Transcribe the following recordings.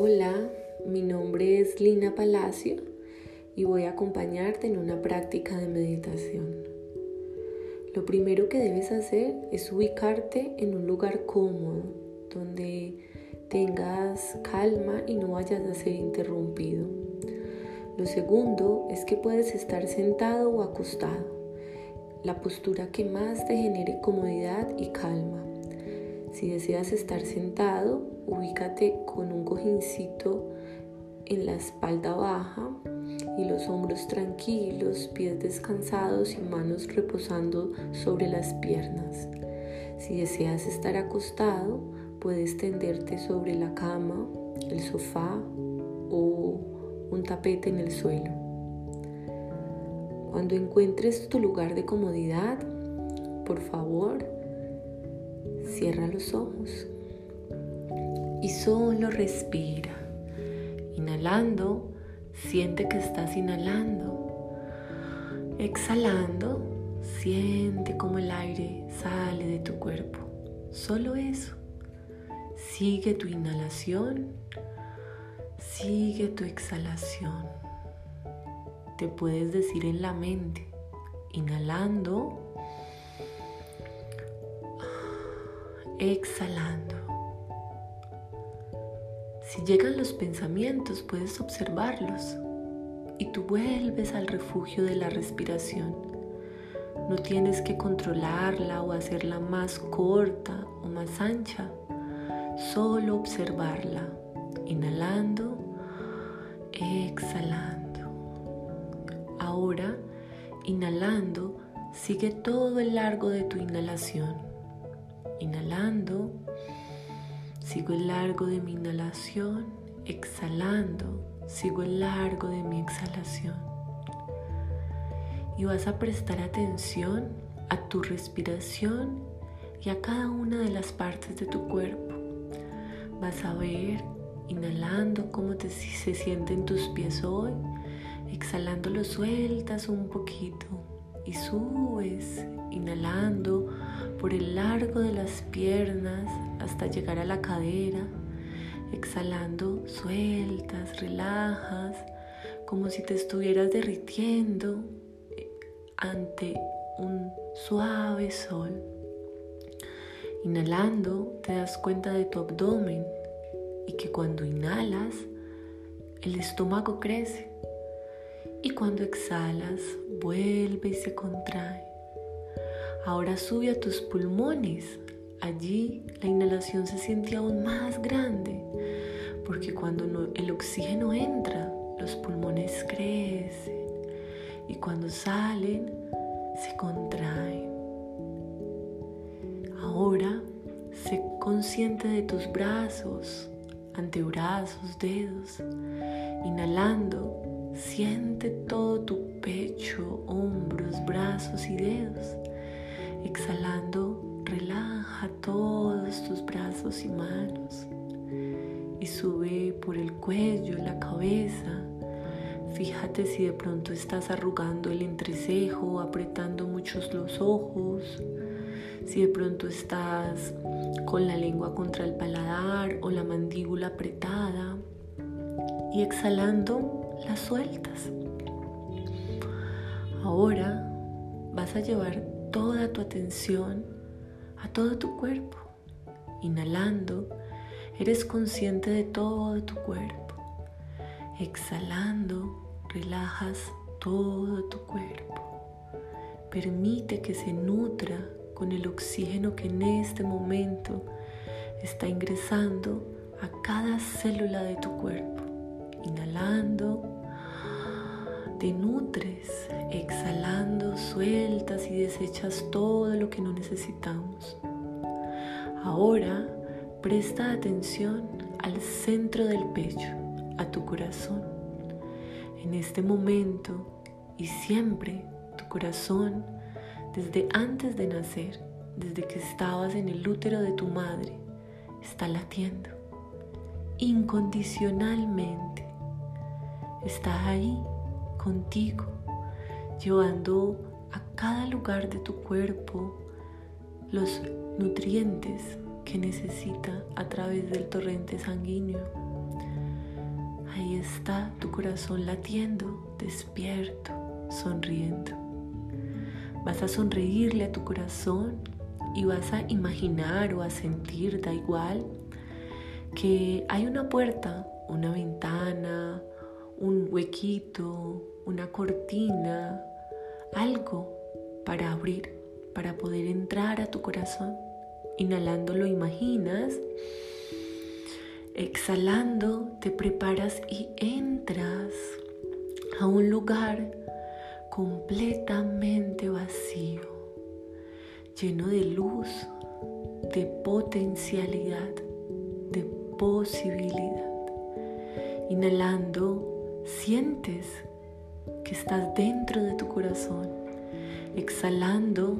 Hola, mi nombre es Lina Palacio y voy a acompañarte en una práctica de meditación. Lo primero que debes hacer es ubicarte en un lugar cómodo, donde tengas calma y no vayas a ser interrumpido. Lo segundo es que puedes estar sentado o acostado, la postura que más te genere comodidad y calma. Si deseas estar sentado, ubícate con un cojincito en la espalda baja y los hombros tranquilos, pies descansados y manos reposando sobre las piernas. Si deseas estar acostado, puedes tenderte sobre la cama, el sofá o un tapete en el suelo. Cuando encuentres tu lugar de comodidad, por favor, Cierra los ojos y solo respira. Inhalando, siente que estás inhalando. Exhalando, siente como el aire sale de tu cuerpo. Solo eso. Sigue tu inhalación, sigue tu exhalación. Te puedes decir en la mente, inhalando, exhalando. Si llegan los pensamientos, puedes observarlos y tú vuelves al refugio de la respiración. No tienes que controlarla o hacerla más corta o más ancha, solo observarla, inhalando, exhalando. Ahora, inhalando, sigue todo el largo de tu inhalación Inhalando, sigo el largo de mi inhalación, exhalando, sigo el largo de mi exhalación. Y vas a prestar atención a tu respiración y a cada una de las partes de tu cuerpo. Vas a ver, inhalando, cómo se sienten tus pies hoy. Exhalando lo sueltas un poquito y subes, inhalando por el largo de las piernas hasta llegar a la cadera. Exhalando, sueltas, relajas, como si te estuvieras derritiendo ante un suave sol. Inhalando, te das cuenta de tu abdomen y que cuando inhalas, el estómago crece. Y cuando exhalas, vuelve y se contrae. Ahora sube a tus pulmones. Allí la inhalación se siente aún más grande, porque cuando el oxígeno entra, los pulmones crecen y cuando salen, se contraen. Ahora sé consciente de tus brazos, antebrazos, dedos. Inhalando, siente y manos y sube por el cuello, la cabeza. Fíjate si de pronto estás arrugando el entrecejo, apretando muchos los ojos, si de pronto estás con la lengua contra el paladar o la mandíbula apretada y exhalando las sueltas. Ahora vas a llevar toda tu atención a todo tu cuerpo. Inhalando, eres consciente de todo tu cuerpo. Exhalando, relajas todo tu cuerpo. Permite que se nutra con el oxígeno que en este momento está ingresando a cada célula de tu cuerpo. Inhalando, te nutres, exhalando, sueltas y desechas todo lo que no necesitamos. Ahora presta atención al centro del pecho, a tu corazón. En este momento y siempre tu corazón, desde antes de nacer, desde que estabas en el útero de tu madre, está latiendo incondicionalmente. Está ahí contigo, llevando a cada lugar de tu cuerpo los nutrientes que necesita a través del torrente sanguíneo. está tu corazón latiendo, despierto, sonriendo. Vas a sonreírle a tu corazón y vas a imaginar o a sentir, da igual, que hay una puerta, una ventana, un huequito, una cortina, algo para abrir, para poder entrar a tu corazón. Inhalando lo imaginas, exhalando te preparas y entras a un lugar completamente vacío, lleno de luz, de potencialidad, de posibilidad. Inhalando, sientes que estás dentro de tu corazón. Exhalando,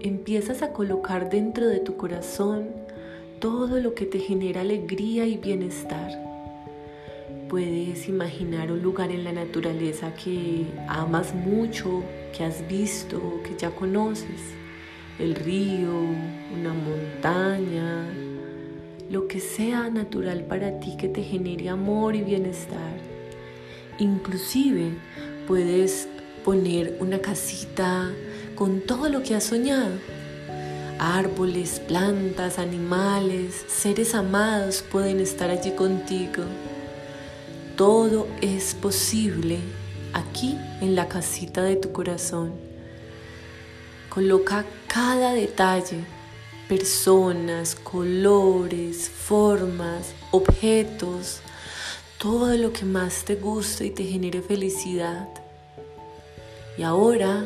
empiezas a colocar dentro de tu corazón todo lo que te genera alegría y bienestar. Puedes imaginar un lugar en la naturaleza que amas mucho, que has visto, que ya conoces. El río, una montaña, lo que sea natural para ti que te genere amor y bienestar. Inclusive puedes poner una casita con todo lo que has soñado. Árboles, plantas, animales, seres amados pueden estar allí contigo. Todo es posible aquí en la casita de tu corazón. Coloca cada detalle, personas, colores, formas, objetos, todo lo que más te guste y te genere felicidad. Y ahora,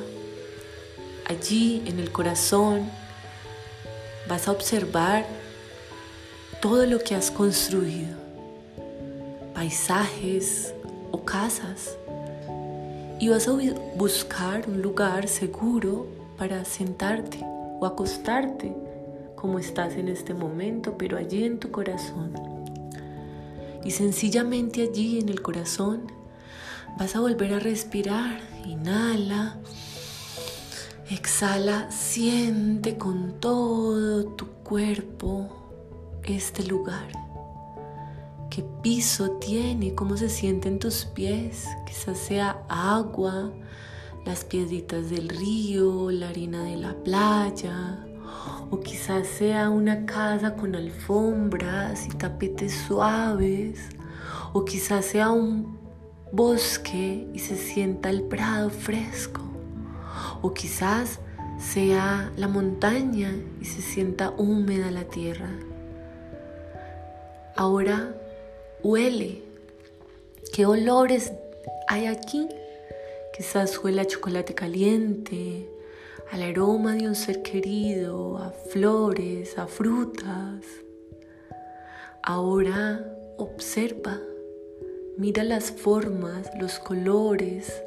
allí en el corazón, vas a observar todo lo que has construido, paisajes o casas, y vas a buscar un lugar seguro para sentarte o acostarte como estás en este momento, pero allí en tu corazón. Y sencillamente allí en el corazón vas a volver a respirar. Inhala. Exhala, siente con todo tu cuerpo este lugar. ¿Qué piso tiene? ¿Cómo se sienten tus pies? Quizás sea agua, las piedritas del río, la arena de la playa, o quizás sea una casa con alfombras y tapetes suaves, o quizás sea un bosque y se sienta el prado fresco, o quizás sea la montaña y se sienta húmeda la tierra. Ahora huele. ¿Qué olores hay aquí? Quizás huele a chocolate caliente, al aroma de un ser querido, a flores, a frutas. Ahora observa, mira las formas, los colores.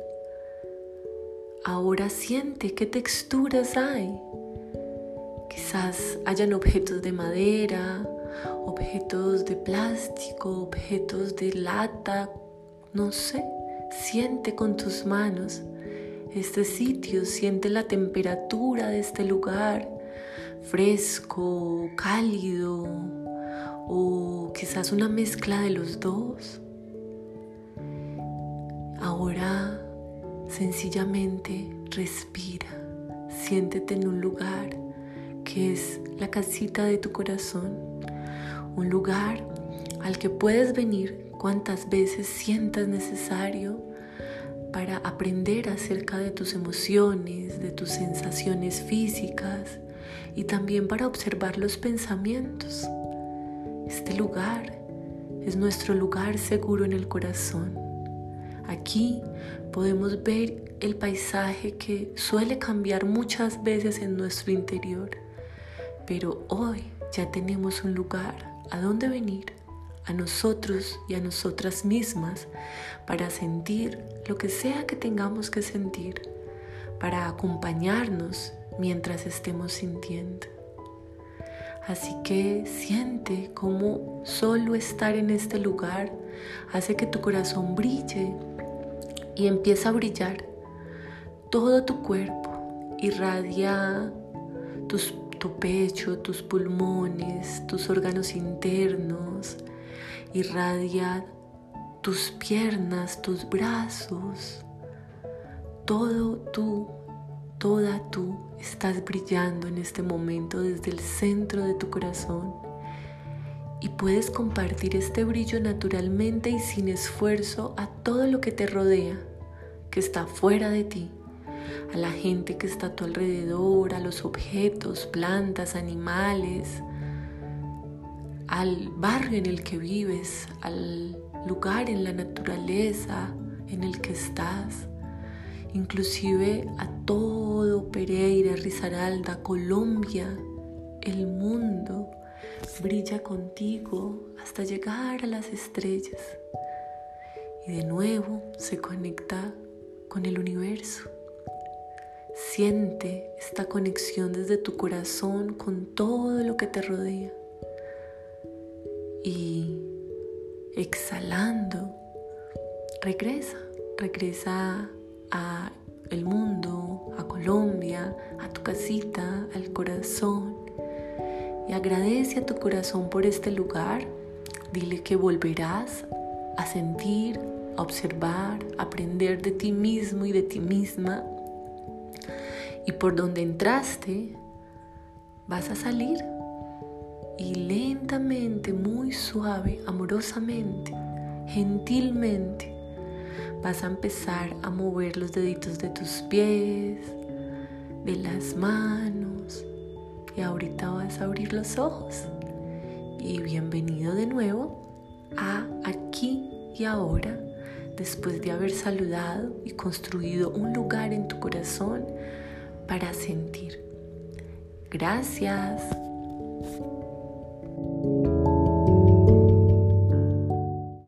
Ahora siente qué texturas hay. Quizás hayan objetos de madera, objetos de plástico, objetos de lata, no sé. Siente con tus manos este sitio, siente la temperatura de este lugar, fresco, cálido o quizás una mezcla de los dos. Ahora sencillamente respira, siéntete en un lugar que es la casita de tu corazón, un lugar al que puedes venir cuantas veces sientas necesario para aprender acerca de tus emociones, de tus sensaciones físicas y también para observar los pensamientos. Este lugar es nuestro lugar seguro en el corazón. Aquí podemos ver el paisaje que suele cambiar muchas veces en nuestro interior, pero hoy ya tenemos un lugar a donde venir a nosotros y a nosotras mismas para sentir lo que sea que tengamos que sentir, para acompañarnos mientras estemos sintiendo. Así que siente cómo solo estar en este lugar hace que tu corazón brille y empieza a brillar. Todo tu cuerpo. Irradia tu pecho, tus pulmones, tus órganos internos, irradia tus piernas, tus brazos, todo tú, toda tú estás brillando en este momento desde el centro de tu corazón y puedes compartir este brillo naturalmente y sin esfuerzo a todo lo que te rodea, que está fuera de ti, a la gente que está a tu alrededor, a los objetos, plantas, animales, al barrio en el que vives, al lugar en la naturaleza en el que estás, inclusive a todo Pereira, Risaralda, Colombia, el mundo brilla contigo hasta llegar a las estrellas. Y de nuevo se conecta con el universo. Siente esta conexión desde tu corazón con todo lo que te rodea. Y exhalando, regresa, regresa a el mundo, a Colombia, a tu casita, al corazón y agradece a tu corazón por este lugar. Dile que volverás a sentir, a observar, a aprender de ti mismo y de ti misma. Y por donde entraste, vas a salir y lentamente, muy suave, amorosamente, gentilmente, vas a empezar a mover los deditos de tus pies, de las manos y ahorita vas a abrir los ojos. Y bienvenido de nuevo a aquí y ahora, después de haber saludado y construido un lugar en tu corazón para sentir. Gracias.